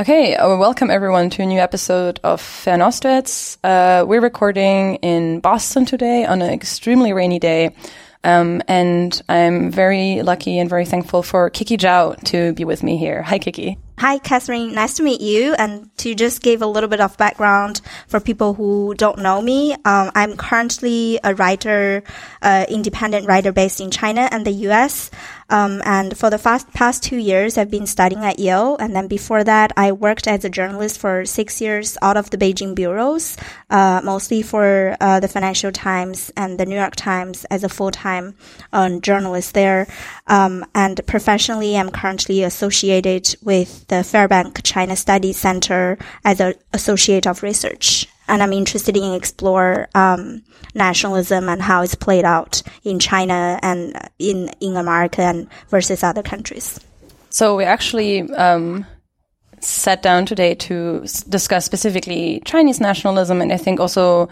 Okay, uh, welcome everyone to a new episode of Fernostwärts. Uh, we're recording in Boston today on an extremely rainy day. Um, and I'm very lucky and very thankful for Kiki Zhao to be with me here. Hi, Kiki. Hi, Catherine. Nice to meet you. And to just give a little bit of background for people who don't know me, um, I'm currently a writer, uh, independent writer based in China and the U.S. Um, and for the fast, past two years, I've been studying at Yale. And then before that, I worked as a journalist for six years out of the Beijing bureaus, uh, mostly for uh, the Financial Times and the New York Times as a full-time um, journalist there. Um, and professionally, I'm currently associated with the Fairbank China Studies Center as an associate of research. And I'm interested in explore um, nationalism and how it's played out in China and in in America and versus other countries. So we actually um, sat down today to discuss specifically Chinese nationalism, and I think also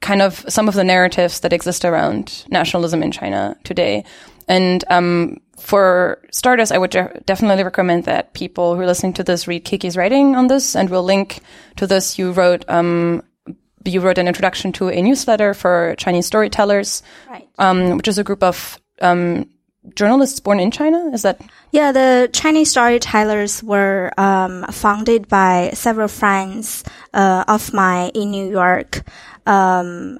kind of some of the narratives that exist around nationalism in China today. And um, for starters, I would definitely recommend that people who are listening to this read Kiki's writing on this, and we'll link to this. You wrote um, you wrote an introduction to a newsletter for Chinese storytellers, right. um, which is a group of um, journalists born in China. Is that? Yeah, the Chinese storytellers were um, founded by several friends uh, of mine in New York. Um,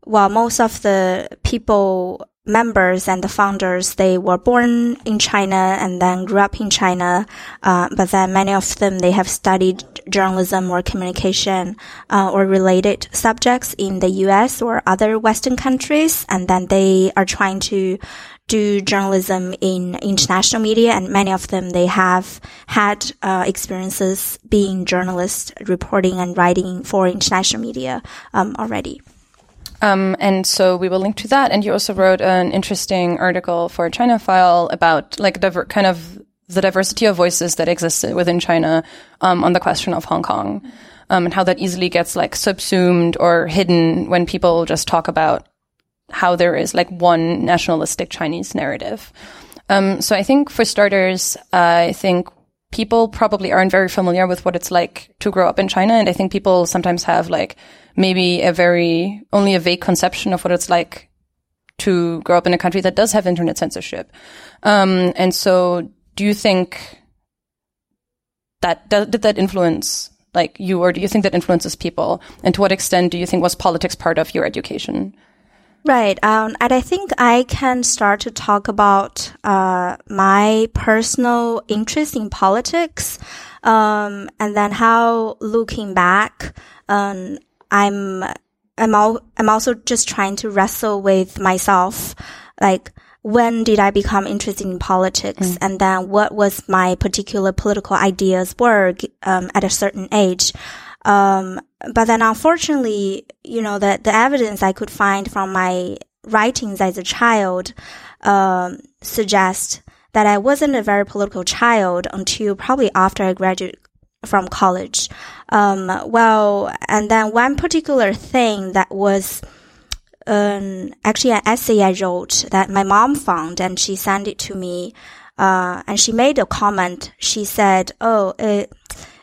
while most of the people members and the founders, they were born in China and then grew up in China. Uh, but then many of them, they have studied journalism or communication, uh, or related subjects in the US or other Western countries. And then they are trying to do journalism in international media. And many of them, they have had, uh, experiences being journalists, reporting and writing for international media, um, already. Um, and so we will link to that. And you also wrote an interesting article for China File about like diver- kind of the diversity of voices that exist within China um, on the question of Hong Kong, um, and how that easily gets like subsumed or hidden when people just talk about how there is like one nationalistic Chinese narrative. Um, so I think for starters, uh, I think people probably aren't very familiar with what it's like to grow up in China, and I think people sometimes have like maybe a very only a vague conception of what it's like to grow up in a country that does have internet censorship. Um, and so, do you think that did that influence like you, or do you think that influences people? And to what extent do you think was politics part of your education? Right. Um, and I think I can start to talk about uh, my personal interest in politics, um, and then how looking back, um, I'm I'm all I'm also just trying to wrestle with myself, like when did I become interested in politics, mm. and then what was my particular political ideas were um, at a certain age. Um, but then unfortunately, you know, the, the evidence I could find from my writings as a child, um, suggest that I wasn't a very political child until probably after I graduated from college. Um, well, and then one particular thing that was, um, actually an essay I wrote that my mom found and she sent it to me. Uh, and she made a comment. She said, "Oh, it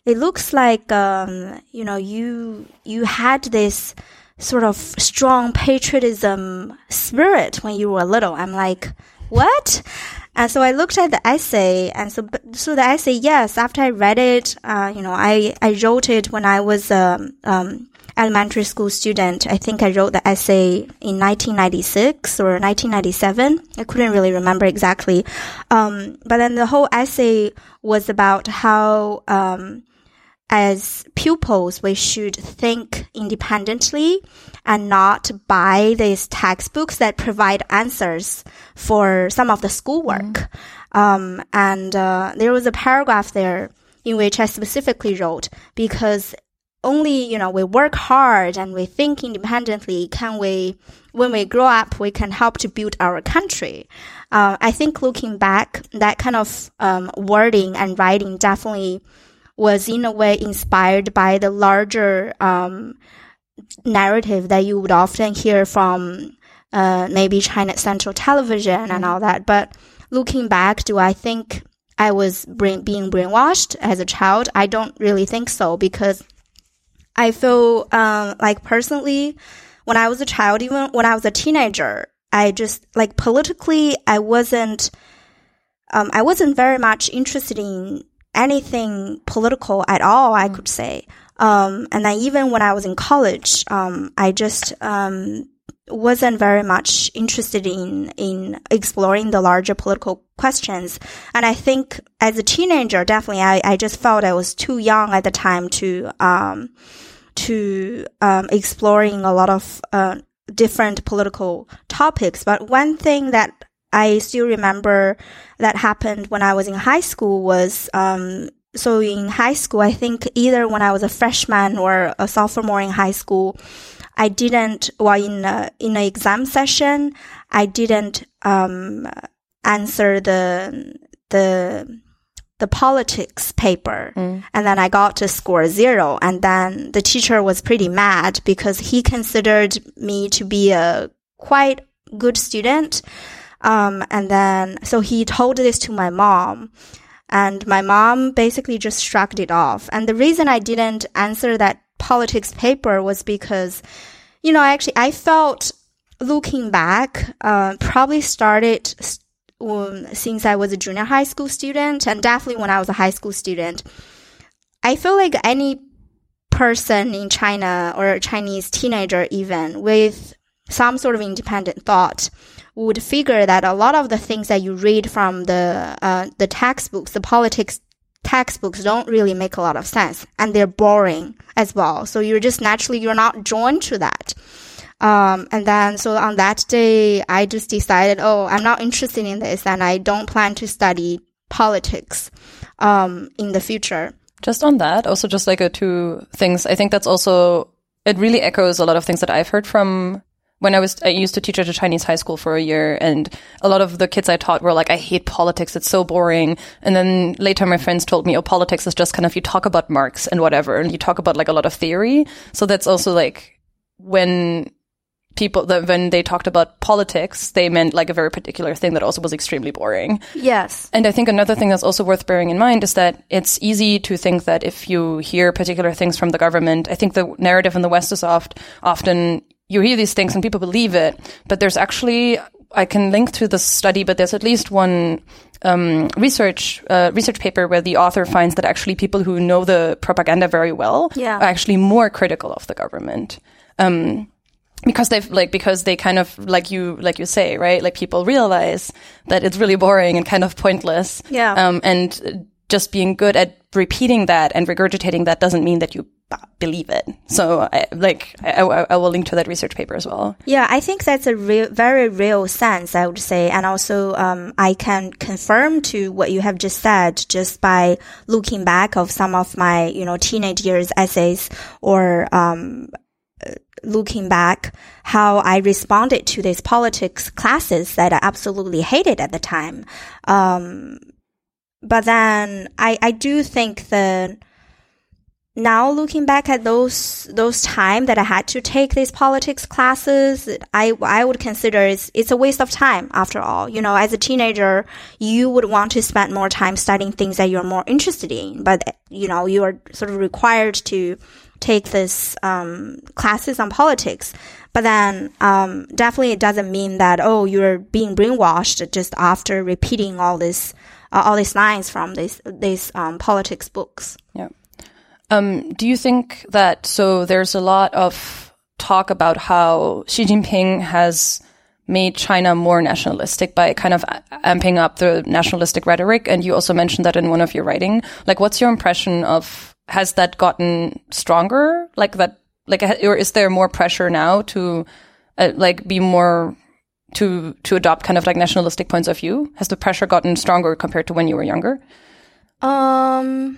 it looks like um, you know you you had this sort of strong patriotism spirit when you were little." I'm like, "What?" And so I looked at the essay, and so so the essay, yes, after I read it, uh, you know, I I wrote it when I was um, um, elementary school student. I think I wrote the essay in 1996 or 1997. I couldn't really remember exactly. Um, but then the whole essay was about how um, as pupils, we should think independently and not buy these textbooks that provide answers for some of the schoolwork. Mm. Um, and uh, there was a paragraph there in which I specifically wrote because only you know we work hard and we think independently can we when we grow up we can help to build our country uh, i think looking back that kind of um, wording and writing definitely was in a way inspired by the larger um, narrative that you would often hear from uh, maybe China Central Television and all that. But looking back, do I think I was brain, being brainwashed as a child. I don't really think so because I feel um, like personally, when I was a child, even when I was a teenager, I just like politically, I wasn't, um, I wasn't very much interested in anything political at all. I could say, um, and then even when I was in college, um, I just um, wasn't very much interested in in exploring the larger political questions. And I think as a teenager, definitely, I, I just felt I was too young at the time to um, to um, exploring a lot of uh, different political topics. But one thing that I still remember that happened when I was in high school was um, so in high school, I think either when I was a freshman or a sophomore in high school, I didn't, well, in a, in an exam session, I didn't, um, answer the, the, the politics paper. Mm. And then I got to score zero. And then the teacher was pretty mad because he considered me to be a quite good student. Um, and then, so he told this to my mom. And my mom basically just shrugged it off. And the reason I didn't answer that politics paper was because, you know, actually I felt looking back, uh, probably started um, since I was a junior high school student and definitely when I was a high school student. I feel like any person in China or a Chinese teenager even with some sort of independent thought would figure that a lot of the things that you read from the uh, the textbooks, the politics textbooks don't really make a lot of sense and they're boring as well. So you're just naturally, you're not drawn to that. Um, and then, so on that day, I just decided, oh, I'm not interested in this and I don't plan to study politics, um, in the future. Just on that, also just like a two things. I think that's also, it really echoes a lot of things that I've heard from when I was, I used to teach at a Chinese high school for a year and a lot of the kids I taught were like, I hate politics. It's so boring. And then later my friends told me, oh, politics is just kind of, you talk about Marx and whatever, and you talk about like a lot of theory. So that's also like when people that when they talked about politics, they meant like a very particular thing that also was extremely boring. Yes. And I think another thing that's also worth bearing in mind is that it's easy to think that if you hear particular things from the government, I think the narrative in the West is oft often you hear these things and people believe it, but there's actually I can link to the study, but there's at least one um, research uh, research paper where the author finds that actually people who know the propaganda very well yeah. are actually more critical of the government. Um, because they've like because they kind of like you like you say right like people realize that it's really boring and kind of pointless yeah um and just being good at repeating that and regurgitating that doesn't mean that you believe it. So, I, like, I, I, will link to that research paper as well. Yeah, I think that's a real, very real sense, I would say. And also, um, I can confirm to what you have just said just by looking back of some of my, you know, teenage years essays or, um, looking back how I responded to these politics classes that I absolutely hated at the time. Um, but then I, I do think that now looking back at those those time that I had to take these politics classes, I I would consider it's it's a waste of time after all. You know, as a teenager, you would want to spend more time studying things that you're more interested in, but you know, you are sort of required to take this um, classes on politics. But then um, definitely it doesn't mean that oh you're being brainwashed just after repeating all this uh, all these lines from these these um, politics books. Yeah. Um, do you think that so? There's a lot of talk about how Xi Jinping has made China more nationalistic by kind of amping up the nationalistic rhetoric, and you also mentioned that in one of your writing. Like, what's your impression of has that gotten stronger? Like that, like, or is there more pressure now to uh, like be more to to adopt kind of like nationalistic points of view? Has the pressure gotten stronger compared to when you were younger? Um,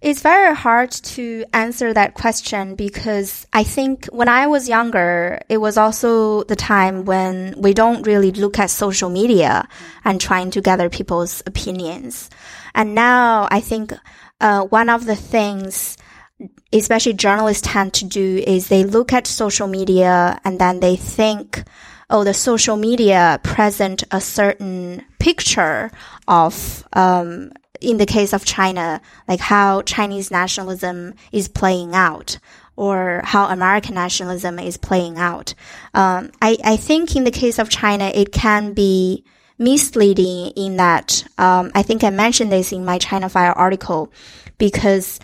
it's very hard to answer that question because I think when I was younger, it was also the time when we don't really look at social media and trying to gather people's opinions. And now I think uh, one of the things especially journalists tend to do is they look at social media and then they think oh, the social media present a certain picture of, um, in the case of China, like how Chinese nationalism is playing out or how American nationalism is playing out. Um, I, I think in the case of China, it can be misleading in that, um, I think I mentioned this in my China File article because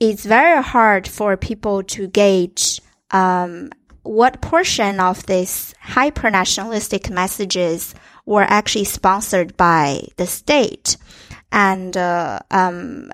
it's very hard for people to gauge, um, what portion of these hyper nationalistic messages were actually sponsored by the state. And, uh, um,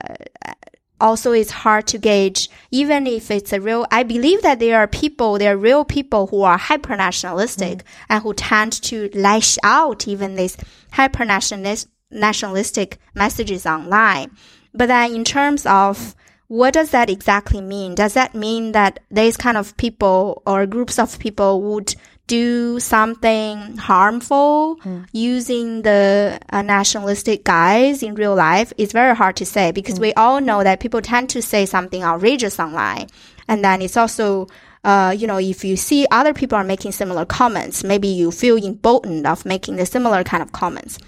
also it's hard to gauge, even if it's a real, I believe that there are people, there are real people who are hyper nationalistic mm. and who tend to lash out even these hyper nationalistic messages online. But then in terms of what does that exactly mean? Does that mean that these kind of people or groups of people would do something harmful mm. using the uh, nationalistic guise in real life? is very hard to say because mm. we all know that people tend to say something outrageous online. And then it's also uh, you know, if you see other people are making similar comments, maybe you feel emboldened of making the similar kind of comments.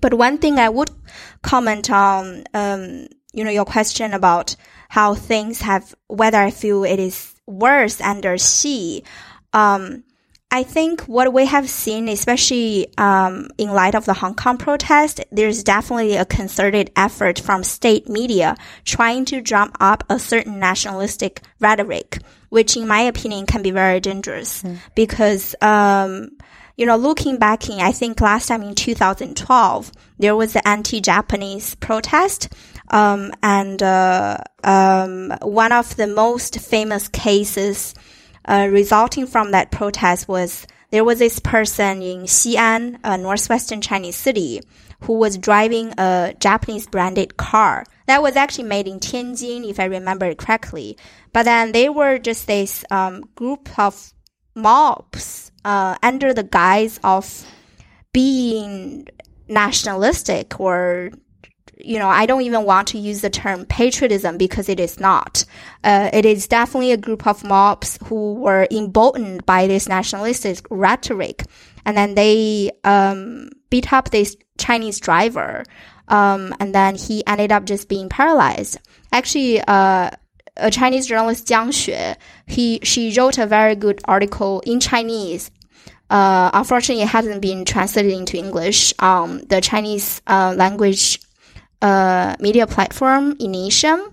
But one thing I would comment on, um, you know, your question about how things have, whether I feel it is worse under Xi. Um, I think what we have seen, especially um, in light of the Hong Kong protest, there's definitely a concerted effort from state media trying to drum up a certain nationalistic rhetoric, which, in my opinion, can be very dangerous mm. because, um, you know, looking back in, I think last time in 2012, there was the anti-Japanese protest um, and uh, um, one of the most famous cases uh, resulting from that protest was there was this person in Xi'an, a northwestern Chinese city, who was driving a Japanese branded car that was actually made in Tianjin, if I remember it correctly. But then they were just this um, group of mobs uh, under the guise of being nationalistic or you know, I don't even want to use the term patriotism because it is not. Uh, it is definitely a group of mobs who were emboldened by this nationalistic rhetoric. And then they, um, beat up this Chinese driver. Um, and then he ended up just being paralyzed. Actually, uh, a Chinese journalist Jiang Xue, he, she wrote a very good article in Chinese uh, unfortunately, it hasn't been translated into English. Um, the Chinese uh, language uh, media platform, Initium.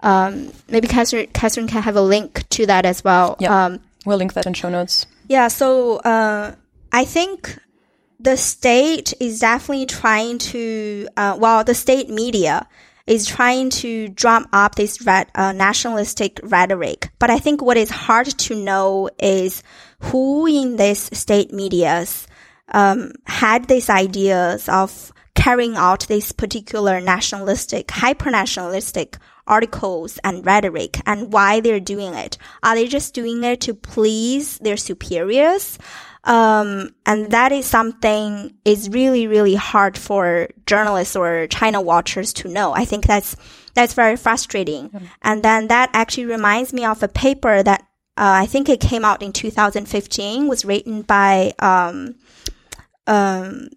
Um, maybe Catherine, Catherine can have a link to that as well. Yeah, um, we'll link that in show notes. Yeah, so uh, I think the state is definitely trying to, uh, well, the state media is trying to drum up this red, uh, nationalistic rhetoric. But I think what is hard to know is who in this state medias um, had these ideas of carrying out this particular nationalistic, hyper-nationalistic articles and rhetoric and why they're doing it. Are they just doing it to please their superiors? Um, and that is something is really, really hard for journalists or China watchers to know. I think that's, that's very frustrating. Mm. And then that actually reminds me of a paper that, uh, I think it came out in 2015, was written by, um, um,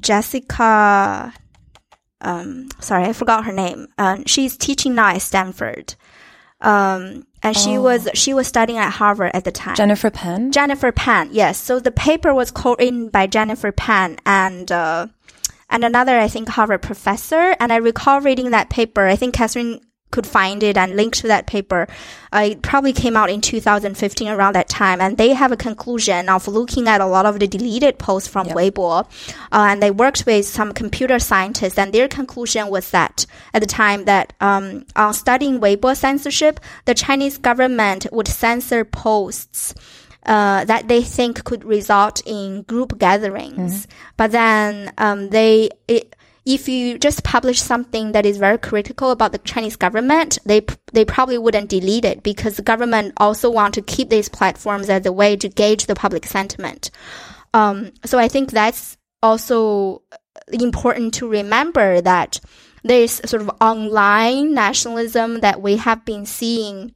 Jessica, um, sorry, I forgot her name. Um, she's teaching now at Stanford. Um, and she oh. was she was studying at Harvard at the time. Jennifer Pan. Jennifer Pan, yes. So the paper was co-written by Jennifer Pan and uh, and another I think Harvard professor. And I recall reading that paper. I think Catherine could find it and link to that paper. Uh, it probably came out in 2015 around that time. And they have a conclusion of looking at a lot of the deleted posts from yep. Weibo. Uh, and they worked with some computer scientists and their conclusion was that at the time that, um, on studying Weibo censorship, the Chinese government would censor posts uh, that they think could result in group gatherings. Mm-hmm. But then um, they it, if you just publish something that is very critical about the Chinese government, they they probably wouldn't delete it because the government also want to keep these platforms as a way to gauge the public sentiment. Um, so I think that's also important to remember that this sort of online nationalism that we have been seeing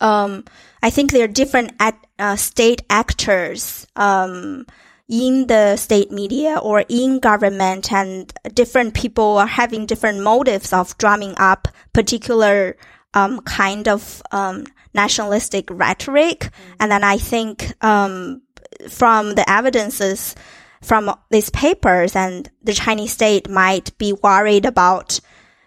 um, I think there are different at, uh, state actors, um, in the state media or in government and different people are having different motives of drumming up particular, um, kind of, um, nationalistic rhetoric. Mm-hmm. And then I think, um, from the evidences from these papers and the Chinese state might be worried about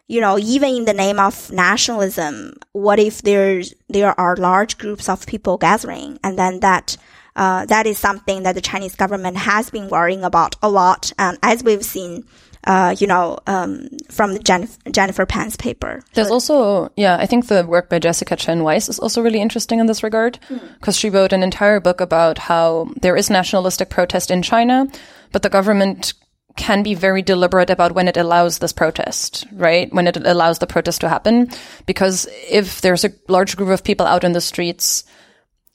you know, even in the name of nationalism, what if there's, there are large groups of people gathering and then that, uh, that is something that the Chinese government has been worrying about a lot. And as we've seen, uh, you know, um, from the Jennifer, Jennifer Pan's paper. There's also, yeah, I think the work by Jessica Chen Weiss is also really interesting in this regard because mm. she wrote an entire book about how there is nationalistic protest in China, but the government can be very deliberate about when it allows this protest, right? When it allows the protest to happen. Because if there's a large group of people out in the streets,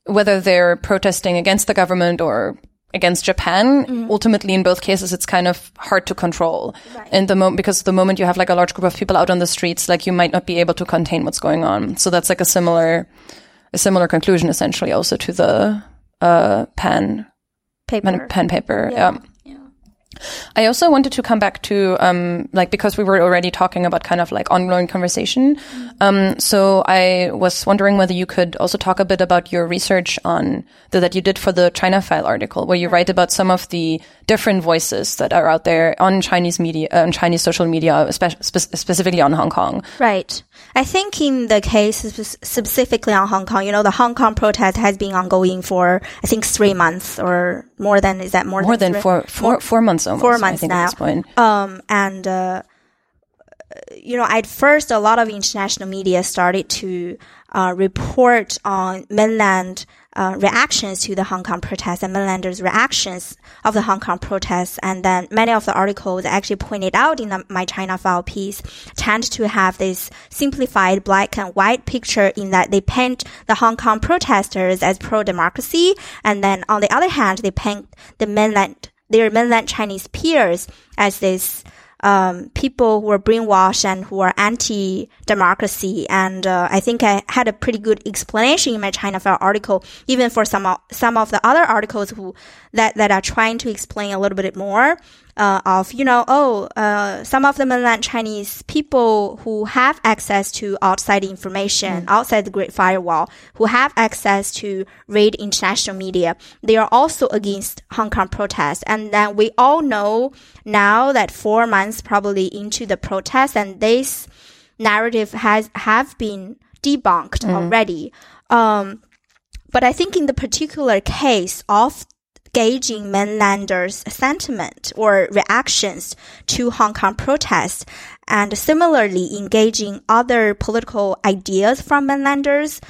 whether they're protesting against the government or against Japan, mm-hmm. ultimately in both cases, it's kind of hard to control. Right. In the moment, because the moment you have like a large group of people out on the streets, like you might not be able to contain what's going on. So that's like a similar, a similar conclusion essentially also to the, uh, Pan paper, pen paper. yeah. yeah. I also wanted to come back to, um, like, because we were already talking about kind of like ongoing conversation. Um, so I was wondering whether you could also talk a bit about your research on the, that you did for the China File article, where you write about some of the different voices that are out there on Chinese media, on Chinese social media, spe- spe- specifically on Hong Kong. Right. I think in the case specifically on Hong Kong, you know, the Hong Kong protest has been ongoing for, I think, three months or more than, is that more, more than, than four, four, four months almost. Four months now. Um, and, uh, you know, at first, a lot of international media started to uh, report on mainland uh, reactions to the Hong Kong protests and mainlanders' reactions of the Hong Kong protests. And then many of the articles actually pointed out in the My China File piece tend to have this simplified black and white picture in that they paint the Hong Kong protesters as pro-democracy. And then on the other hand, they paint the mainland, their mainland Chinese peers as this um, people who are brainwashed and who are anti-democracy. And uh, I think I had a pretty good explanation in my China File article, even for some of, some of the other articles who that that are trying to explain a little bit more uh, of, you know, oh, uh, some of the mainland Chinese people who have access to outside information, mm. outside the Great Firewall, who have access to read international media, they are also against Hong Kong protests. And then we all know now that four months probably into the protest and this narrative has, have been debunked mm. already. Um, but I think in the particular case of gauging mainlanders' sentiment or reactions to Hong Kong protests, and similarly engaging other political ideas from mainlanders.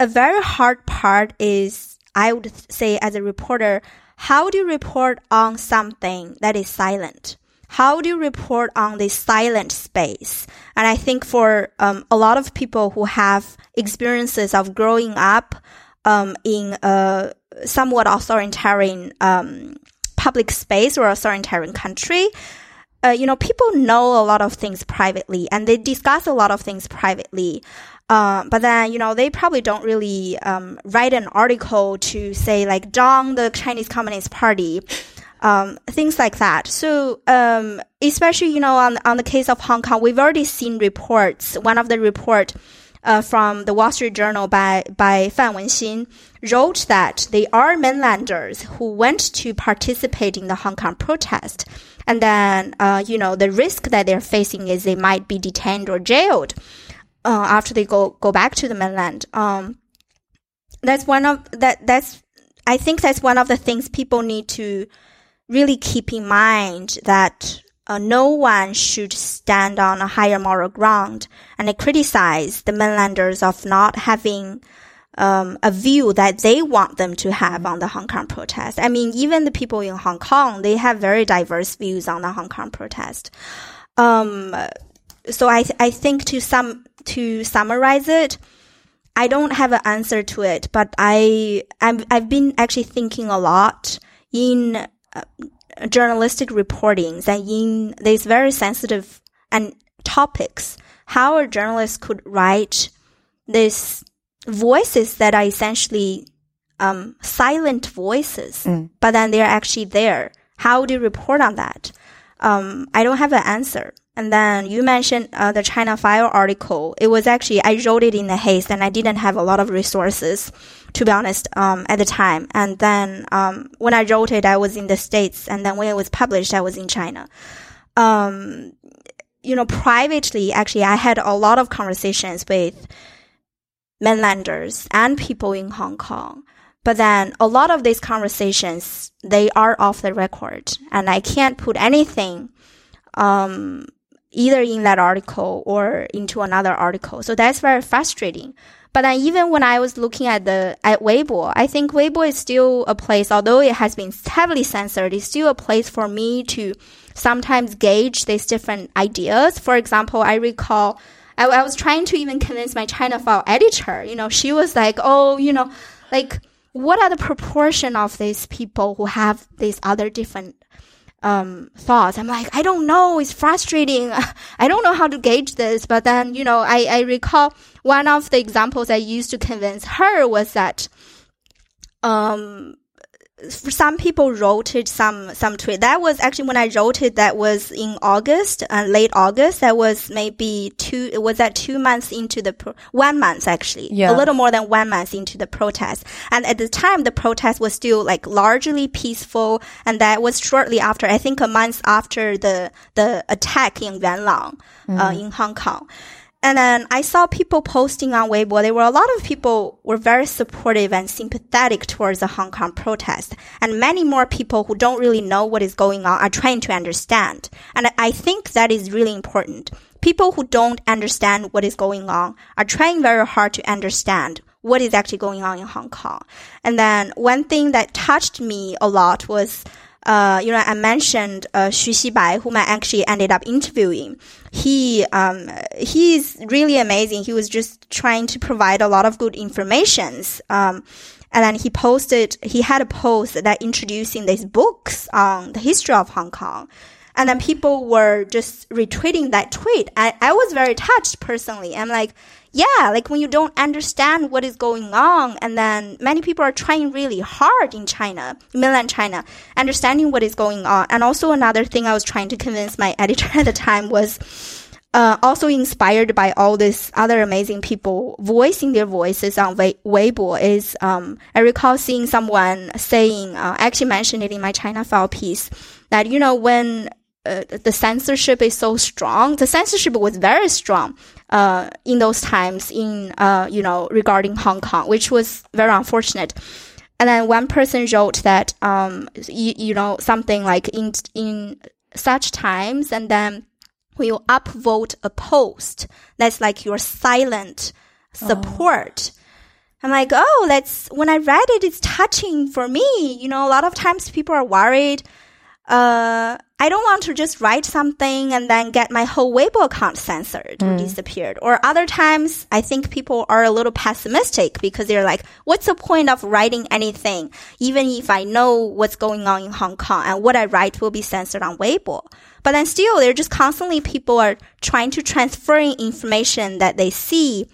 A very hard part is, I would say, as a reporter, how do you report on something that is silent? How do you report on this silent space? And I think for um, a lot of people who have experiences of growing up um, in a somewhat authoritarian um, public space or authoritarian country, uh, you know, people know a lot of things privately and they discuss a lot of things privately. Uh, but then, you know, they probably don't really um, write an article to say like down the Chinese Communist Party, um, things like that. So, um, especially you know on on the case of Hong Kong, we've already seen reports. One of the report uh, from the Wall Street Journal by, by Fan Wenxin wrote that they are mainlanders who went to participate in the Hong Kong protest. And then, uh, you know, the risk that they're facing is they might be detained or jailed uh, after they go, go back to the mainland. Um, that's one of that. That's I think that's one of the things people need to really keep in mind that uh, no one should stand on a higher moral ground and criticize the mainlanders of not having um, a view that they want them to have on the Hong Kong protest. I mean, even the people in Hong Kong, they have very diverse views on the Hong Kong protest. Um, so I, I think to some, to summarize it, I don't have an answer to it, but I, i have been actually thinking a lot in uh, journalistic reporting and in these very sensitive and topics, how a journalist could write these voices that are essentially um, silent voices, but then they're actually there. How do you report on that? Um, I don't have an answer. And then you mentioned uh, the China File article. It was actually I wrote it in a haste, and I didn't have a lot of resources, to be honest, um, at the time. And then um, when I wrote it, I was in the states, and then when it was published, I was in China. Um, you know, privately, actually, I had a lot of conversations with mainlanders and people in Hong Kong. But then a lot of these conversations, they are off the record and I can't put anything, um, either in that article or into another article. So that's very frustrating. But then even when I was looking at the, at Weibo, I think Weibo is still a place, although it has been heavily censored, it's still a place for me to sometimes gauge these different ideas. For example, I recall I, I was trying to even convince my China file editor, you know, she was like, oh, you know, like, what are the proportion of these people who have these other different um, thoughts? I'm like, I don't know. It's frustrating. I don't know how to gauge this. But then, you know, I, I recall one of the examples I used to convince her was that, um, some people wrote it some some tweet that was actually when i wrote it that was in august uh, late august. That was maybe two it was that two months into the pro- one month actually. Yeah. a little more than one month into the protest. And at the time the protest was still like largely peaceful. And that was shortly after i think a month after the the attack in yuanlang uh, in hong kong and then I saw people posting on Weibo. There were a lot of people were very supportive and sympathetic towards the Hong Kong protest. And many more people who don't really know what is going on are trying to understand. And I think that is really important. People who don't understand what is going on are trying very hard to understand what is actually going on in Hong Kong. And then one thing that touched me a lot was uh, you know, I mentioned uh, Xu Xibai, whom I actually ended up interviewing. He um, he's really amazing. He was just trying to provide a lot of good informations. Um, and then he posted, he had a post that introducing these books on the history of Hong Kong. And then people were just retweeting that tweet. I, I was very touched personally. I'm like, yeah, like when you don't understand what is going on, and then many people are trying really hard in China, mainland China, understanding what is going on. And also another thing I was trying to convince my editor at the time was, uh, also inspired by all these other amazing people voicing their voices on Wei- Weibo is, um, I recall seeing someone saying, uh, I actually mentioned it in my China file piece, that, you know, when uh, the censorship is so strong. The censorship was very strong uh, in those times in uh, you know regarding Hong Kong, which was very unfortunate. And then one person wrote that um, you, you know something like in in such times, and then when you upvote a post, that's like your silent support. I'm like, oh, that's when I read it, it's touching for me. You know, a lot of times people are worried. Uh, I don't want to just write something and then get my whole Weibo account censored or mm. disappeared. Or other times, I think people are a little pessimistic because they're like, what's the point of writing anything? Even if I know what's going on in Hong Kong and what I write will be censored on Weibo. But then still, they're just constantly people are trying to transferring information that they see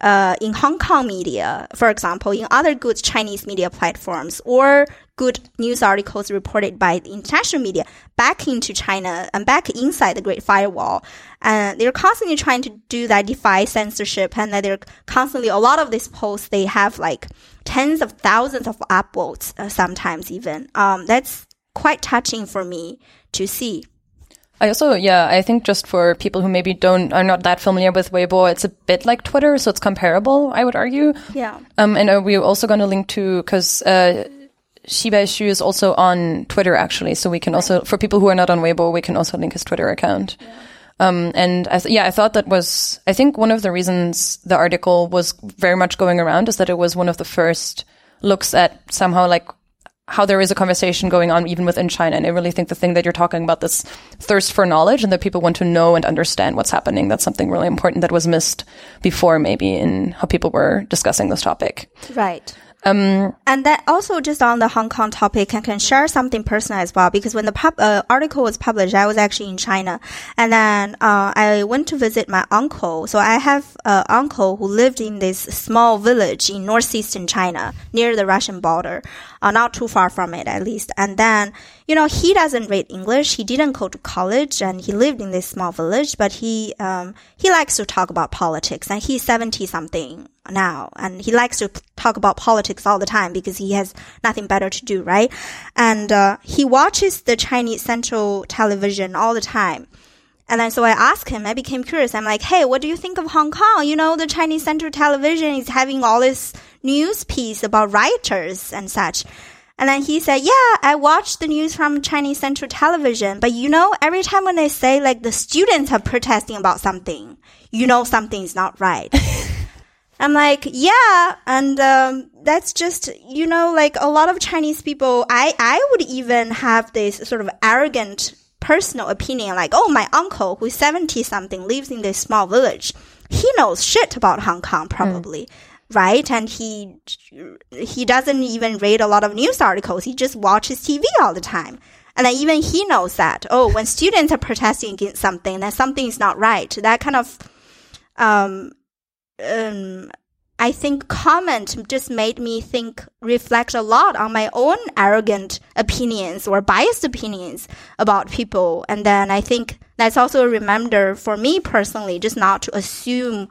uh, in Hong Kong media, for example, in other good Chinese media platforms or good news articles reported by the international media back into China and back inside the Great Firewall. And they're constantly trying to do that, defy censorship, and that they're constantly, a lot of these posts, they have like tens of thousands of upvotes, uh, sometimes even. Um, that's quite touching for me to see. I also, yeah, I think just for people who maybe don't are not that familiar with Weibo, it's a bit like Twitter, so it's comparable. I would argue. Yeah. Um, and uh, we're also going to link to because uh, Xibai Xu is also on Twitter actually, so we can also for people who are not on Weibo, we can also link his Twitter account. Um, and I th- yeah, I thought that was I think one of the reasons the article was very much going around is that it was one of the first looks at somehow like how there is a conversation going on even within China. And I really think the thing that you're talking about, this thirst for knowledge and that people want to know and understand what's happening, that's something really important that was missed before maybe in how people were discussing this topic. Right. Um, and that also just on the Hong Kong topic, I can share something personal as well because when the pub, uh, article was published, I was actually in China, and then uh, I went to visit my uncle. So I have an uncle who lived in this small village in northeastern China near the Russian border, uh, not too far from it at least. And then you know he doesn't read English, he didn't go to college, and he lived in this small village, but he um, he likes to talk about politics, and he's seventy something now and he likes to talk about politics all the time because he has nothing better to do, right? And uh, he watches the Chinese central television all the time. And then so I asked him, I became curious. I'm like, hey, what do you think of Hong Kong? You know, the Chinese central television is having all this news piece about rioters and such. And then he said, yeah, I watch the news from Chinese central television, but you know, every time when they say like the students are protesting about something, you know something's not right. I'm like, yeah, and um, that's just you know like a lot of Chinese people. I I would even have this sort of arrogant personal opinion, like, oh, my uncle who's seventy something lives in this small village. He knows shit about Hong Kong, probably. Mm. Right, and he he doesn't even read a lot of news articles. He just watches TV all the time. And then even he knows that, oh, when students are protesting against something, that something is not right. That kind of um, um, I think comment just made me think, reflect a lot on my own arrogant opinions or biased opinions about people. And then I think that's also a reminder for me personally, just not to assume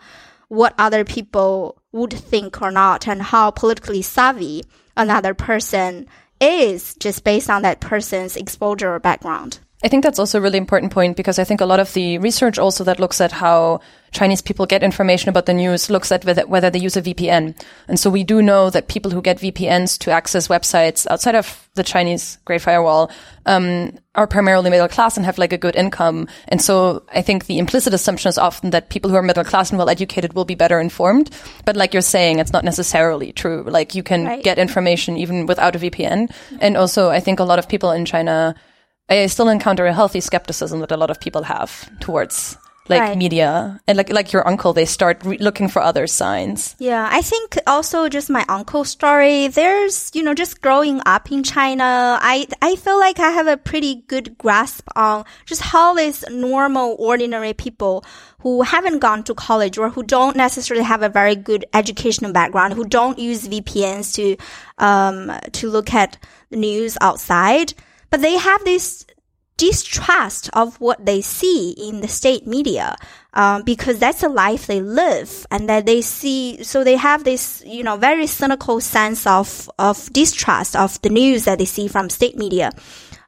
what other people would think or not and how politically savvy another person is just based on that person's exposure or background. I think that's also a really important point because I think a lot of the research also that looks at how Chinese people get information about the news looks at whether, they use a VPN. And so we do know that people who get VPNs to access websites outside of the Chinese Great Firewall um, are primarily middle class and have like a good income. And so I think the implicit assumption is often that people who are middle class and well educated will be better informed. But like you're saying, it's not necessarily true. Like you can right. get information even without a VPN. And also I think a lot of people in China I still encounter a healthy skepticism that a lot of people have towards like right. media and like like your uncle they start re- looking for other signs yeah i think also just my uncle's story there's you know just growing up in china i i feel like i have a pretty good grasp on just how these normal ordinary people who haven't gone to college or who don't necessarily have a very good educational background who don't use vpns to um to look at the news outside but they have this distrust of what they see in the state media um, because that's the life they live and that they see so they have this you know very cynical sense of of distrust of the news that they see from state media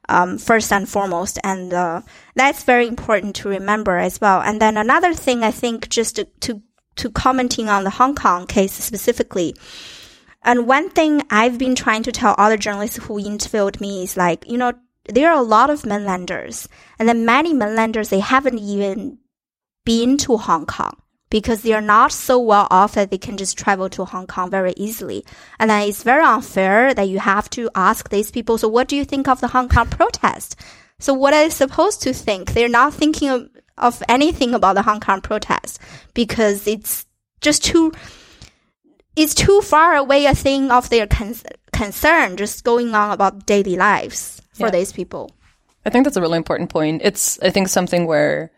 um, first and foremost. And uh, that's very important to remember as well. And then another thing i think just to, to to commenting on the hong kong case specifically and one thing I've been trying to tell other journalists who interviewed me is like, you know, there are a lot of mainlanders, and then many mainlanders they haven't even been to Hong Kong because they are not so well off that they can just travel to Hong Kong very easily. And then it's very unfair that you have to ask these people, so what do you think of the Hong Kong protest? So what are they supposed to think? They're not thinking of, of anything about the Hong Kong protest because it's just too it's too far away a thing of their con- concern just going on about daily lives for yeah. these people. I think that's a really important point. It's, I think, something where,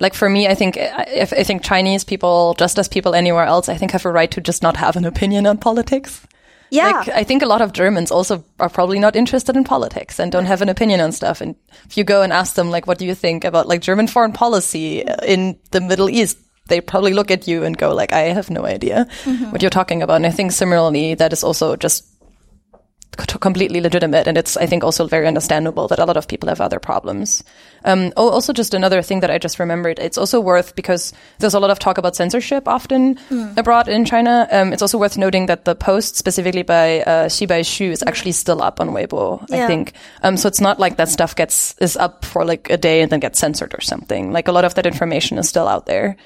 like for me, I think, if, I think Chinese people, just as people anywhere else, I think have a right to just not have an opinion on politics. Yeah. Like, I think a lot of Germans also are probably not interested in politics and don't have an opinion on stuff. And if you go and ask them, like, what do you think about like German foreign policy in the Middle East? they probably look at you and go like, I have no idea mm-hmm. what you're talking about. And I think similarly, that is also just completely legitimate. And it's, I think, also very understandable that a lot of people have other problems. Um, oh, also just another thing that I just remembered. It's also worth because there's a lot of talk about censorship often mm. abroad in China. Um, it's also worth noting that the post specifically by, uh, Xibai Xu is actually still up on Weibo, yeah. I think. Um, so it's not like that stuff gets, is up for like a day and then gets censored or something. Like a lot of that information is still out there.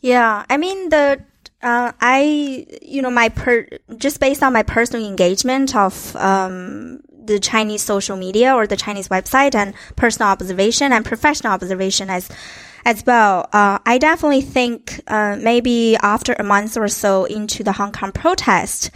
Yeah, I mean the uh, I you know my per just based on my personal engagement of um, the Chinese social media or the Chinese website and personal observation and professional observation as as well. Uh, I definitely think uh, maybe after a month or so into the Hong Kong protest.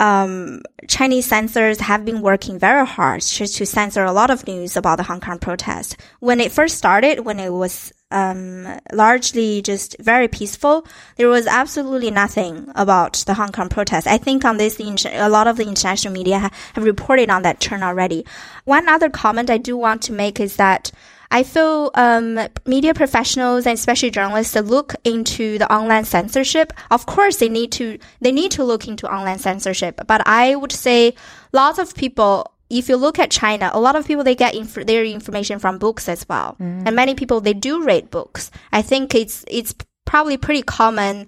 Um, Chinese censors have been working very hard to, censor a lot of news about the Hong Kong protest. When it first started, when it was um, largely just very peaceful. There was absolutely nothing about the Hong Kong protest. I think on this, a lot of the international media ha- have reported on that turn already. One other comment I do want to make is that I feel um, media professionals and especially journalists look into the online censorship. Of course, they need to they need to look into online censorship, but I would say lots of people. If you look at China, a lot of people they get inf- their information from books as well, mm. and many people they do read books. I think it's it's probably pretty common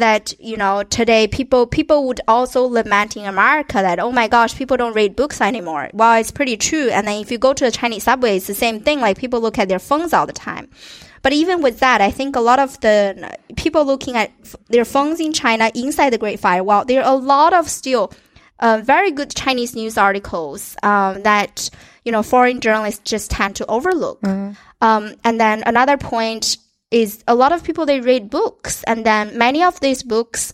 that you know today people people would also lament in America that oh my gosh people don't read books anymore. Well, it's pretty true. And then if you go to the Chinese subway, it's the same thing. Like people look at their phones all the time. But even with that, I think a lot of the people looking at their phones in China inside the Great Firewall, there are a lot of still uh, very good Chinese news articles um, that you know foreign journalists just tend to overlook. Mm. Um, and then another point is a lot of people they read books and then many of these books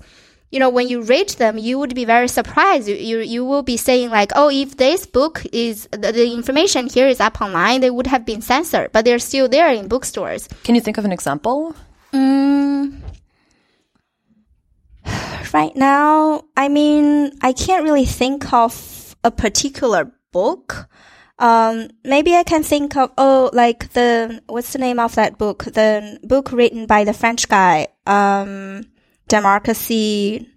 you know when you read them you would be very surprised. You you, you will be saying like oh if this book is the, the information here is up online they would have been censored but they're still there in bookstores. Can you think of an example? Mm, right now i mean i can't really think of a particular book um, maybe I can think of, oh, like the, what's the name of that book? The book written by the French guy, um, Democracy,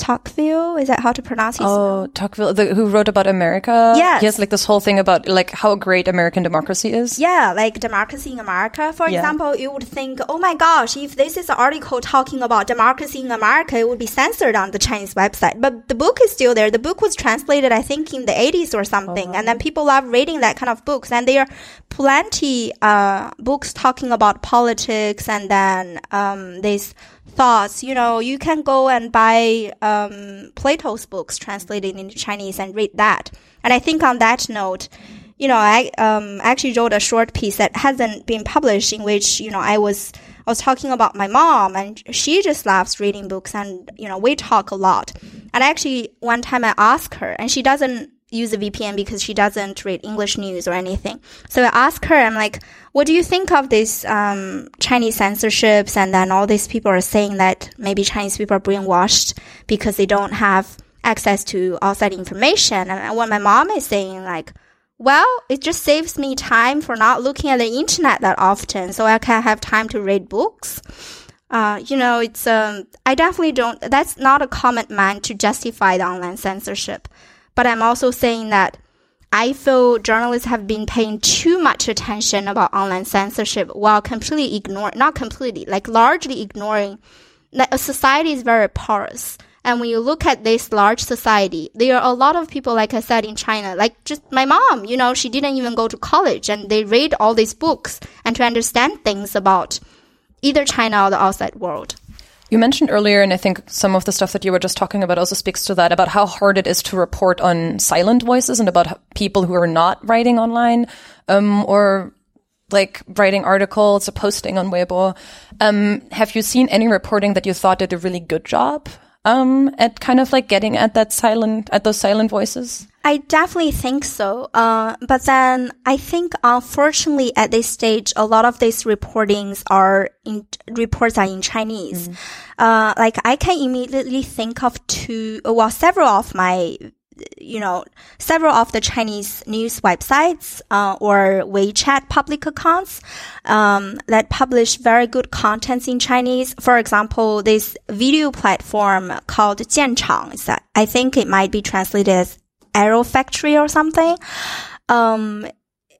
Tocqueville. Is that how to pronounce his Oh, name? Tocqueville, the, who wrote about America. Yes. Yes, like this whole thing about like how great American democracy is. Yeah, like democracy in America. For yeah. example, you would think, oh my gosh, if this is an article talking about democracy in America, it would be censored on the Chinese website. But the book is still there. The book was translated, I think, in the 80s or something. Oh. And then people love reading that kind of books. And there are plenty, uh, books talking about politics and then, um, this thoughts, you know, you can go and buy um, Plato's books translated into Chinese and read that. And I think on that note, you know, I um, actually wrote a short piece that hasn't been published in which, you know, I was I was talking about my mom and she just loves reading books and, you know, we talk a lot. And actually one time I asked her and she doesn't use a VPN because she doesn't read English news or anything. So I asked her, I'm like, what do you think of this um, Chinese censorships? And then all these people are saying that maybe Chinese people are brainwashed because they don't have access to outside information. And what my mom is saying, like, well, it just saves me time for not looking at the internet that often, so I can have time to read books. Uh, you know, it's um, I definitely don't. That's not a comment meant to justify the online censorship. But I'm also saying that I feel journalists have been paying too much attention about online censorship while completely ignoring, not completely, like largely ignoring that a society is very porous. And when you look at this large society, there are a lot of people, like I said, in China, like just my mom, you know, she didn't even go to college and they read all these books and to understand things about either China or the outside world. You mentioned earlier, and I think some of the stuff that you were just talking about also speaks to that, about how hard it is to report on silent voices and about people who are not writing online, um, or like writing articles or posting on Weibo. Um, have you seen any reporting that you thought did a really good job? Um, at kind of like getting at that silent, at those silent voices? I definitely think so. Uh, but then I think unfortunately at this stage, a lot of these reportings are in, reports are in Chinese. Mm. Uh, like I can immediately think of two, well, several of my you know, several of the Chinese news websites uh, or WeChat public accounts um, that publish very good contents in Chinese. For example, this video platform called Jianchang, I think it might be translated as Arrow Factory or something. Um,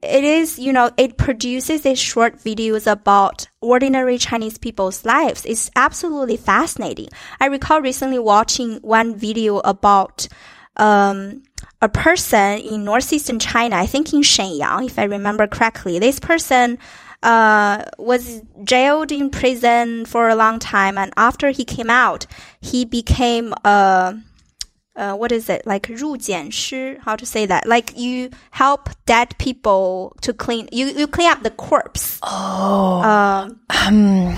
it is, you know, it produces these short videos about ordinary Chinese people's lives. It's absolutely fascinating. I recall recently watching one video about um, a person in northeastern China, I think in Shenyang, if I remember correctly. This person uh, was jailed in prison for a long time, and after he came out, he became a uh, what is it like 入殓师? How to say that? Like you help dead people to clean you you clean up the corpse. Oh, uh, um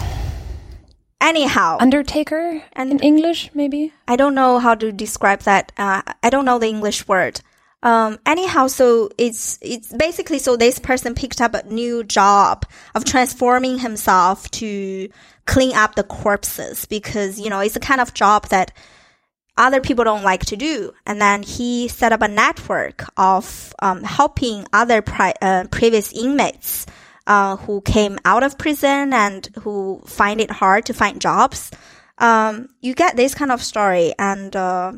anyhow, Undertaker and in English, maybe? I don't know how to describe that. Uh, I don't know the English word. Um, anyhow, so it's, it's basically so this person picked up a new job of transforming himself to clean up the corpses because, you know, it's a kind of job that other people don't like to do. And then he set up a network of, um, helping other pri- uh, previous inmates, uh, who came out of prison and who find it hard to find jobs. Um, you get this kind of story and, uh,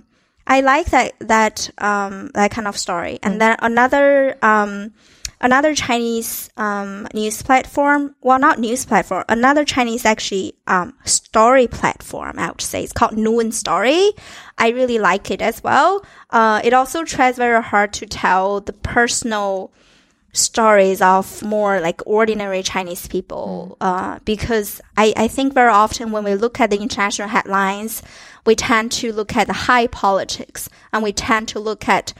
I like that that um, that kind of story. And then another um, another Chinese um, news platform, well, not news platform, another Chinese actually um, story platform. I would say it's called Noon Story. I really like it as well. Uh, it also tries very hard to tell the personal stories of more like ordinary Chinese people. Uh, because I, I think very often when we look at the international headlines, we tend to look at the high politics and we tend to look at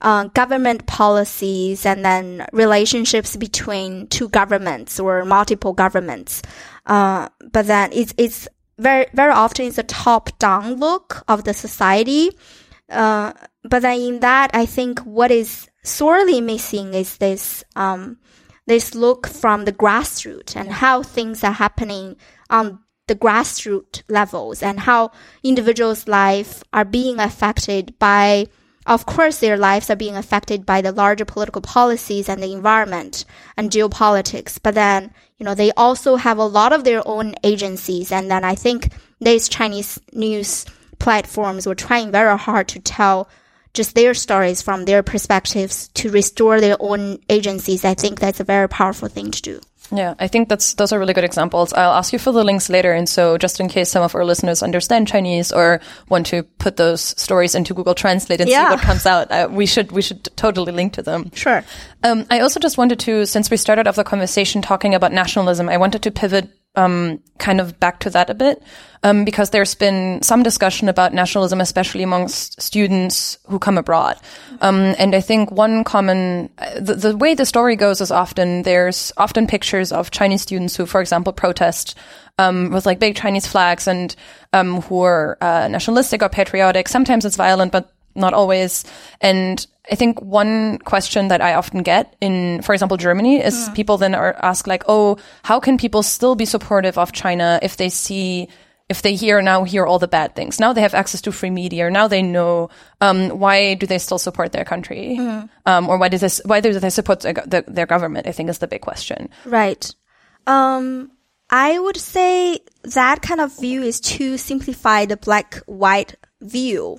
uh, government policies and then relationships between two governments or multiple governments. Uh, but then it's, it's very, very often it's a top down look of the society. Uh, but then in that, I think what is sorely missing is this, um, this look from the grassroots and how things are happening on the grassroots levels and how individuals' life are being affected by of course, their lives are being affected by the larger political policies and the environment and geopolitics. But then, you know, they also have a lot of their own agencies. And then I think these Chinese news platforms were trying very hard to tell just their stories from their perspectives to restore their own agencies. I think that's a very powerful thing to do. Yeah, I think that's those are really good examples. I'll ask you for the links later, and so just in case some of our listeners understand Chinese or want to put those stories into Google Translate and Yeah. see what comes out, uh, we should we should totally link to them. Sure. Um, I also just wanted to, since we started off the conversation talking about nationalism, I wanted to pivot um, kind of back to that a bit um, because there's been some discussion about nationalism, especially amongst students who come abroad. Um, and I think one common, uh, the, the way the story goes is often there's often pictures of Chinese students who, for example, protest um, with like big Chinese flags and um, who are uh, nationalistic or patriotic. Sometimes it's violent, but not always. And I think one question that I often get in, for example, Germany is people then are asked like, oh, how can people still be supportive of China if they see, if they hear now hear all the bad things? Now they have access to free media. Now they know, um, why do they still support their country? Um, or why does this, why do they support their, the, their government? I think is the big question. Right. Um, I would say that kind of view is too simplified the black white view.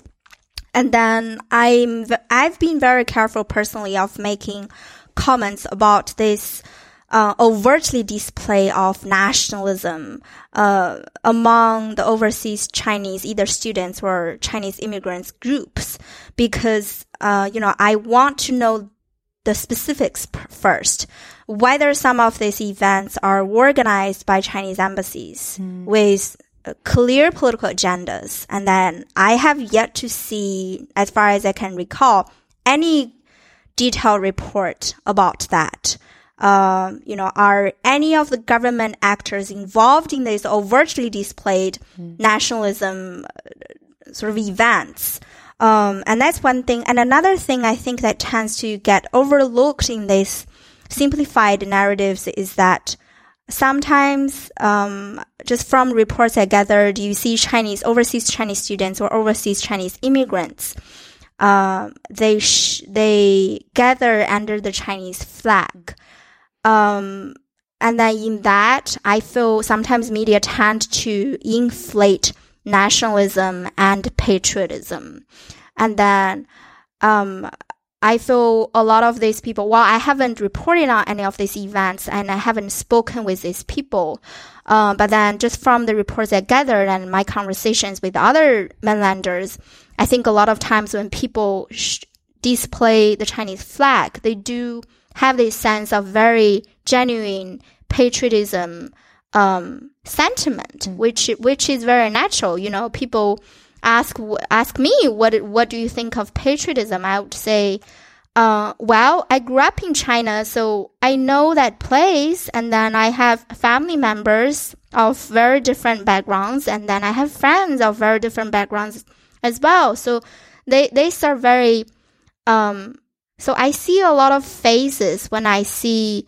And then I'm, I've been very careful personally of making comments about this, uh, overtly display of nationalism, uh, among the overseas Chinese, either students or Chinese immigrants groups, because, uh, you know, I want to know the specifics first. Whether some of these events are organized by Chinese embassies with uh, clear political agendas. And then I have yet to see, as far as I can recall, any detailed report about that. Um, you know, are any of the government actors involved in this overtly displayed nationalism uh, sort of events? Um, and that's one thing. And another thing I think that tends to get overlooked in these simplified narratives is that sometimes, um, just from reports I gathered, you see Chinese, overseas Chinese students or overseas Chinese immigrants. Um, they sh- they gather under the Chinese flag. Um, and then in that, I feel sometimes media tend to inflate nationalism and patriotism. And then, um, I feel a lot of these people, while I haven't reported on any of these events and I haven't spoken with these people, uh, but then just from the reports I gathered and my conversations with other mainlanders, I think a lot of times when people sh- display the Chinese flag, they do have this sense of very genuine patriotism um, sentiment, which which is very natural. You know, people ask ask me what what do you think of patriotism? I would say uh, well, I grew up in China, so I know that place, and then I have family members of very different backgrounds, and then I have friends of very different backgrounds as well. So they they serve very um so I see a lot of faces when I see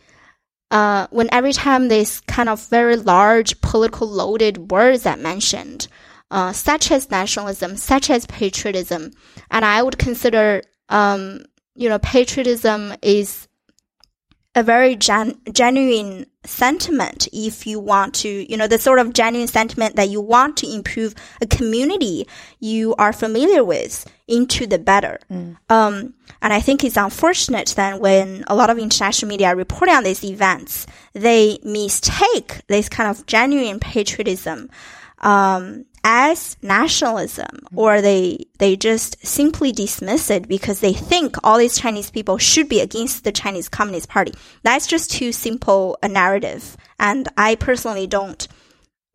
uh when every time this kind of very large political loaded words are mentioned, uh such as nationalism, such as patriotism, and I would consider um you know patriotism is a very gen- genuine sentiment if you want to, you know, the sort of genuine sentiment that you want to improve a community you are familiar with into the better. Mm. Um, and I think it's unfortunate that when a lot of international media are reporting on these events, they mistake this kind of genuine patriotism um, as nationalism or they they just simply dismiss it because they think all these Chinese people should be against the Chinese Communist Party. That's just too simple a narrative. And I personally don't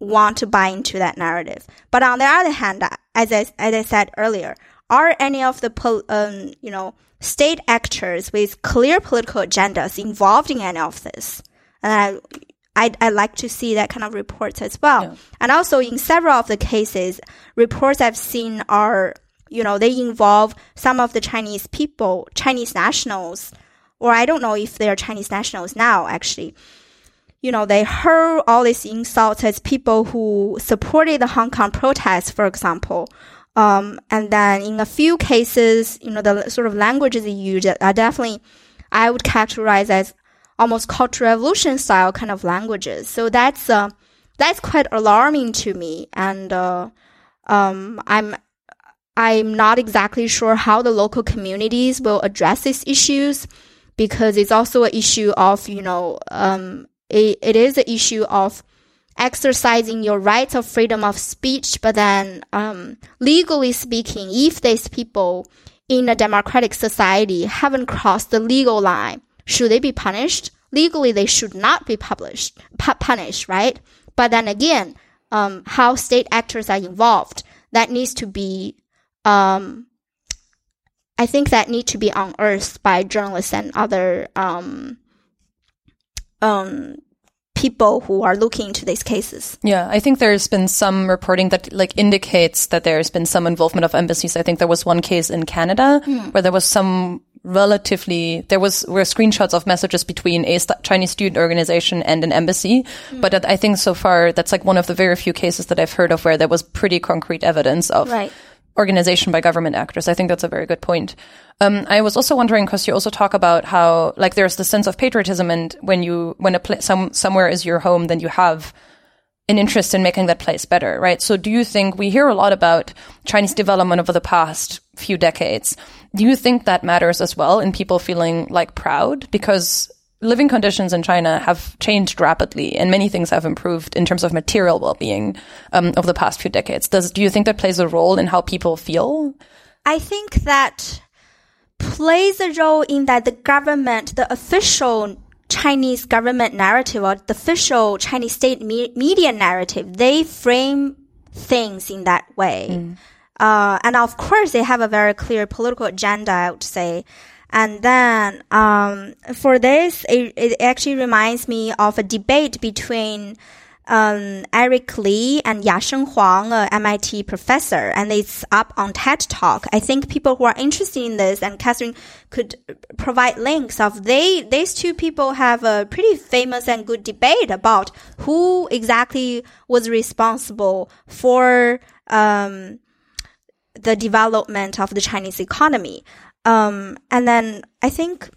want to buy into that narrative. But on the other hand, as I, as I said earlier, are any of the, um, you know, state actors with clear political agendas involved in any of this? And I, I, I like to see that kind of reports as well. Yeah. And also in several of the cases, reports I've seen are, you know, they involve some of the Chinese people, Chinese nationals, or I don't know if they're Chinese nationals now, actually. You know, they heard all these insults as people who supported the Hong Kong protests, for example. Um, and then in a few cases, you know, the sort of languages used are definitely, I would characterize as almost cultural revolution style kind of languages. So that's uh, that's quite alarming to me, and uh, um, I'm I'm not exactly sure how the local communities will address these issues because it's also an issue of you know um, it, it is an issue of exercising your rights of freedom of speech, but then um, legally speaking, if these people in a democratic society haven't crossed the legal line should they be punished? Legally, they should not be published, pu- punished, right? But then again, um, how state actors are involved, that needs to be, um, I think that need to be unearthed by journalists and other, um, um, people who are looking into these cases. Yeah, I think there's been some reporting that like indicates that there's been some involvement of embassies. I think there was one case in Canada mm. where there was some relatively there was were screenshots of messages between a st- Chinese student organization and an embassy, mm. but I think so far that's like one of the very few cases that I've heard of where there was pretty concrete evidence of right. organization by government actors. I think that's a very good point. Um, I was also wondering because you also talk about how like there's the sense of patriotism, and when you when a pl- some somewhere is your home, then you have an interest in making that place better, right? So do you think we hear a lot about Chinese development over the past few decades? Do you think that matters as well in people feeling like proud? Because living conditions in China have changed rapidly and many things have improved in terms of material well-being um, over the past few decades. Does, do you think that plays a role in how people feel? I think that plays a role in that the government, the official Chinese government narrative or the official Chinese state me- media narrative, they frame things in that way. Mm. Uh, and of course, they have a very clear political agenda, I would say. And then, um, for this, it, it actually reminds me of a debate between um, Eric Li and Yasheng Huang, a MIT professor, and it's up on TED Talk. I think people who are interested in this, and Catherine could provide links of they, these two people have a pretty famous and good debate about who exactly was responsible for, um, the development of the Chinese economy. Um, and then I think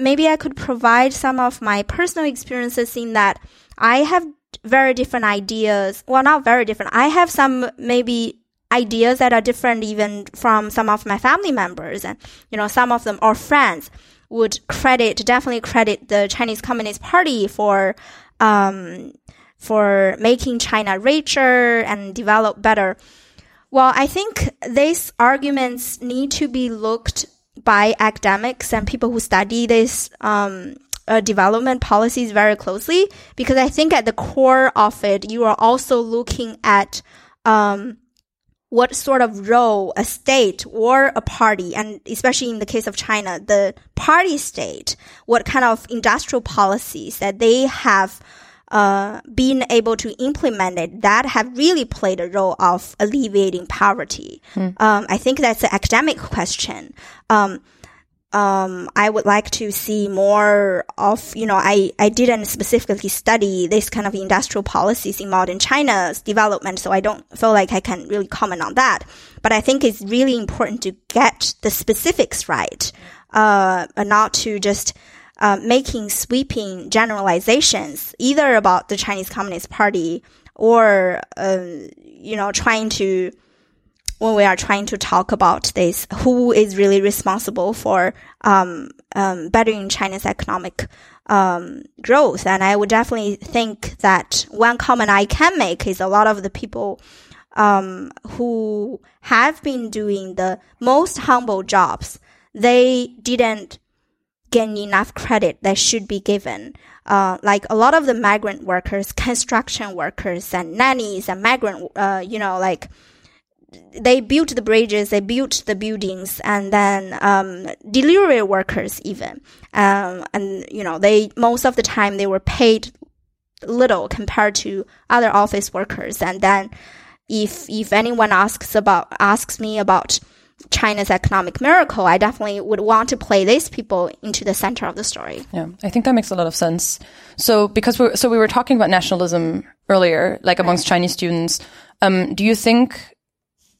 maybe I could provide some of my personal experiences in that I have very different ideas. Well, not very different. I have some maybe ideas that are different even from some of my family members and, you know, some of them or friends would credit, definitely credit the Chinese Communist Party for, um, for making China richer and develop better. Well, I think these arguments need to be looked by academics and people who study this um, uh, development policies very closely because I think at the core of it, you are also looking at um, what sort of role a state or a party, and especially in the case of China, the party state, what kind of industrial policies that they have uh, been able to implement it that have really played a role of alleviating poverty. Mm. Um, I think that's an academic question. Um, um, I would like to see more of, you know, I, I didn't specifically study this kind of industrial policies in modern China's development, so I don't feel like I can really comment on that. But I think it's really important to get the specifics right, uh, not to just, uh, making sweeping generalizations, either about the Chinese Communist Party or, uh, you know, trying to, when we are trying to talk about this, who is really responsible for um, um, bettering China's economic um, growth? And I would definitely think that one comment I can make is a lot of the people um, who have been doing the most humble jobs, they didn't gain enough credit that should be given. Uh, like a lot of the migrant workers, construction workers, and nannies and migrant, uh, you know, like they built the bridges, they built the buildings, and then um, delivery workers even, um, and you know they most of the time they were paid little compared to other office workers, and then if if anyone asks about asks me about China's economic miracle, I definitely would want to play these people into the center of the story. Yeah, I think that makes a lot of sense. So because we so we were talking about nationalism earlier, like amongst. Chinese students. Um, do you think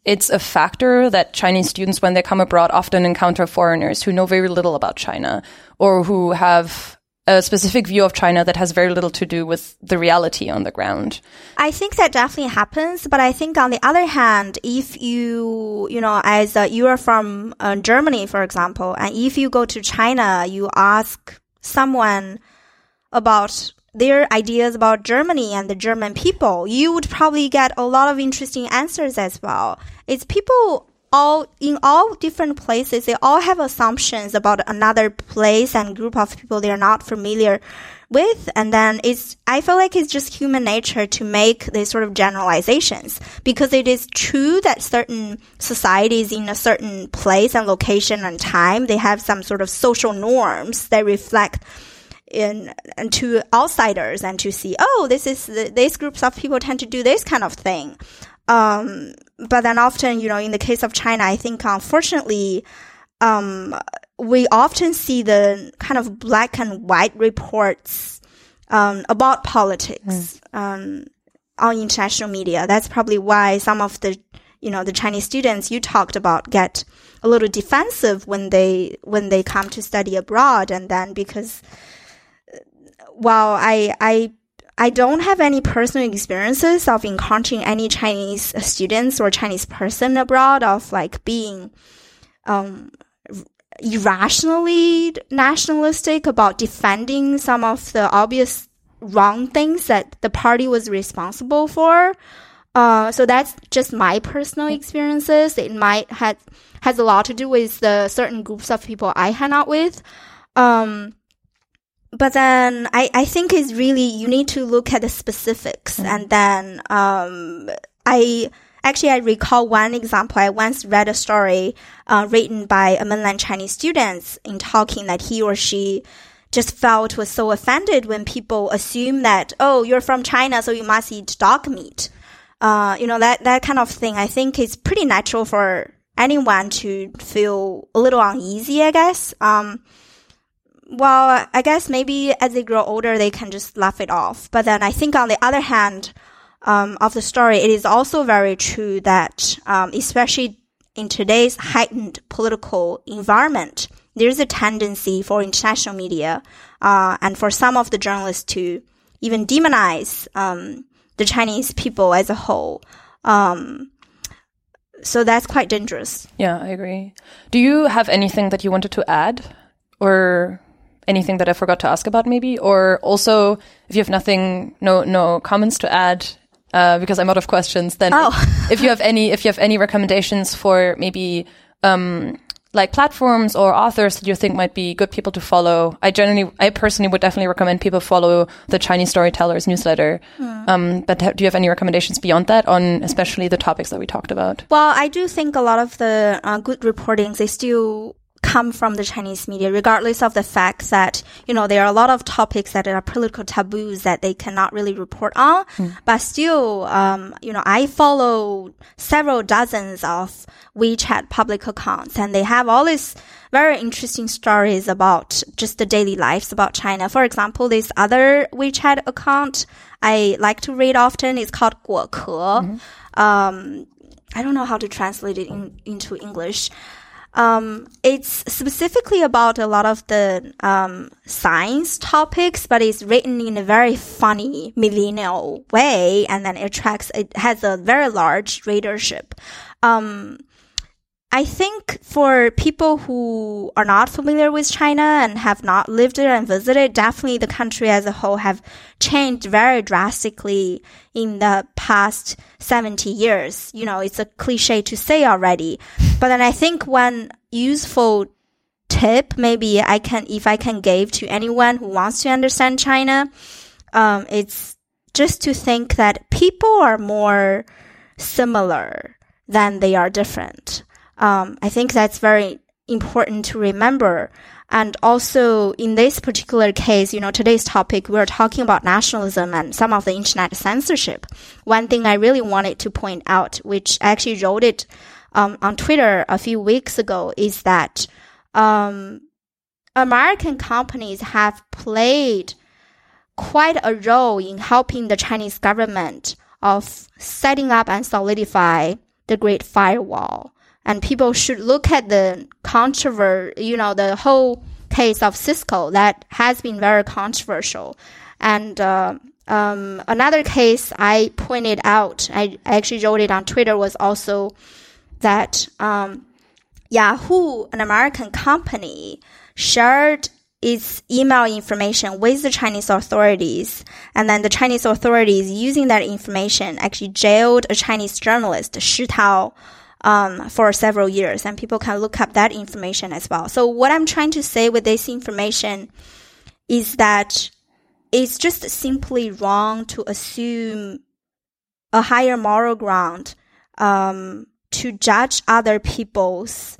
it's a factor that Chinese students, when they come abroad, often encounter foreigners who know very little about China or who have a specific view of China that has very little to do with the reality on the ground. I think that definitely happens, but I think on the other hand, if you, you know, as uh, you are from uh, Germany, for example, and if you go to China, you ask someone about their ideas about Germany and the German people, you would probably get a lot of interesting answers as well. It's people all in all different places, they all have assumptions about another place and group of people they're not familiar with. And then it's, I feel like it's just human nature to make these sort of generalizations because it is true that certain societies in a certain place and location and time, they have some sort of social norms that reflect in and to outsiders and to see, oh, this is the, these groups of people tend to do this kind of thing. Um, but then often, you know, in the case of China, I think unfortunately, um, we often see the kind of black and white reports um, about politics mm. um, on international media. That's probably why some of the you know the Chinese students you talked about get a little defensive when they when they come to study abroad, and then because while I I I don't have any personal experiences of encountering any Chinese students or Chinese person abroad of like being um, irrationally nationalistic about defending some of the obvious wrong things that the party was responsible for. Uh, so that's just my personal experiences. It might have has a lot to do with the certain groups of people I hang out with. Um, but then I, I think it's really you need to look at the specifics mm-hmm. and then um, I actually I recall one example. I once read a story uh, written by a mainland Chinese student in talking that he or she just felt was so offended when people assume that oh you're from China so you must eat dog meat. Uh, you know that that kind of thing. I think is pretty natural for anyone to feel a little uneasy. I guess. Um, well, I guess maybe as they grow older, they can just laugh it off. But then I think on the other hand, um, of the story, it is also very true that, um, especially in today's heightened political environment, there's a tendency for international media, uh, and for some of the journalists to even demonize, um, the Chinese people as a whole. Um, so that's quite dangerous. Yeah, I agree. Do you have anything that you wanted to add or anything that I forgot to ask about maybe? Or also, if you have nothing, no, no comments to add, uh, because I'm out of questions, then oh. if you have any, if you have any recommendations for maybe, um, like platforms or authors that you think might be good people to follow? I generally, I personally would definitely recommend people follow the Chinese Storytellers newsletter. Mm. Um, but do you have any recommendations beyond that on especially the topics that we talked about? Well, I do think a lot of the uh, good reportings they still come from the Chinese media, regardless of the fact that, you know, there are a lot of topics that are political taboos that they cannot really report on. Mm. But still, um, you know, I follow several dozens of WeChat public accounts and they have all these very interesting stories about just the daily lives about China. For example, this other WeChat account I like to read often is called 果壳. Mm-hmm. Um, I don't know how to translate it in, into English. Um, it's specifically about a lot of the um, science topics, but it's written in a very funny millennial way, and then it attracts. It has a very large readership. Um, I think for people who are not familiar with China and have not lived there and visited, definitely the country as a whole have changed very drastically in the past 70 years. You know, it's a cliche to say already. But then I think one useful tip maybe I can, if I can give to anyone who wants to understand China, um, it's just to think that people are more similar than they are different. Um, I think that's very important to remember. And also in this particular case, you know, today's topic, we're talking about nationalism and some of the internet censorship. One thing I really wanted to point out, which I actually wrote it um, on Twitter a few weeks ago, is that um, American companies have played quite a role in helping the Chinese government of setting up and solidify the Great Firewall and people should look at the controversy, you know, the whole case of Cisco that has been very controversial. And uh, um, another case I pointed out, I actually wrote it on Twitter, was also that um, Yahoo, an American company, shared its email information with the Chinese authorities, and then the Chinese authorities using that information actually jailed a Chinese journalist, Shi Tao um, for several years, and people can look up that information as well. So what I'm trying to say with this information is that it's just simply wrong to assume a higher moral ground um, to judge other people's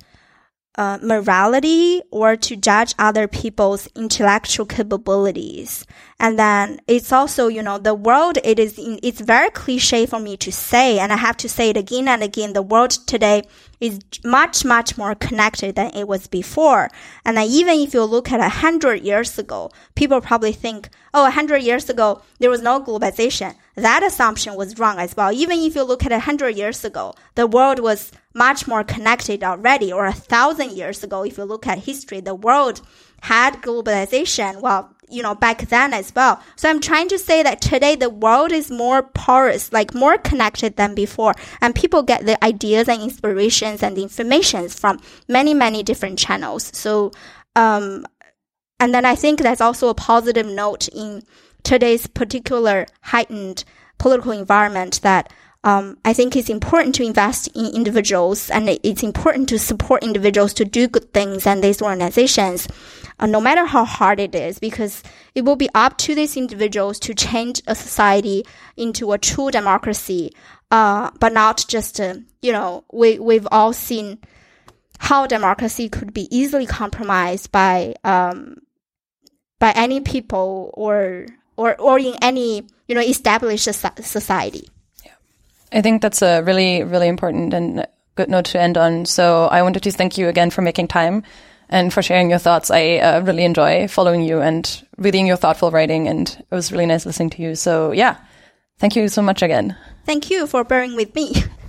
uh, morality or to judge other people's intellectual capabilities. And then it's also, you know, the world, it is, it's very cliche for me to say, and I have to say it again and again. The world today is much, much more connected than it was before. And then even if you look at a hundred years ago, people probably think, oh, a hundred years ago, there was no globalization. That assumption was wrong as well. Even if you look at a hundred years ago, the world was much more connected already, or a thousand years ago, if you look at history, the world had globalization. Well, you know, back then as well. So I'm trying to say that today the world is more porous, like more connected than before. And people get the ideas and inspirations and informations from many, many different channels. So, um, and then I think that's also a positive note in today's particular heightened political environment that um, I think it's important to invest in individuals and it's important to support individuals to do good things and these organizations, uh, no matter how hard it is, because it will be up to these individuals to change a society into a true democracy, uh, but not just, uh, you know, we, we've all seen how democracy could be easily compromised by, um, by any people or, or, or in any, you know, established society. I think that's a really, really important and good note to end on. So I wanted to thank you again for making time and for sharing your thoughts. I uh, really enjoy following you and reading your thoughtful writing, and it was really nice listening to you. So yeah, thank you so much again. Thank you for bearing with me.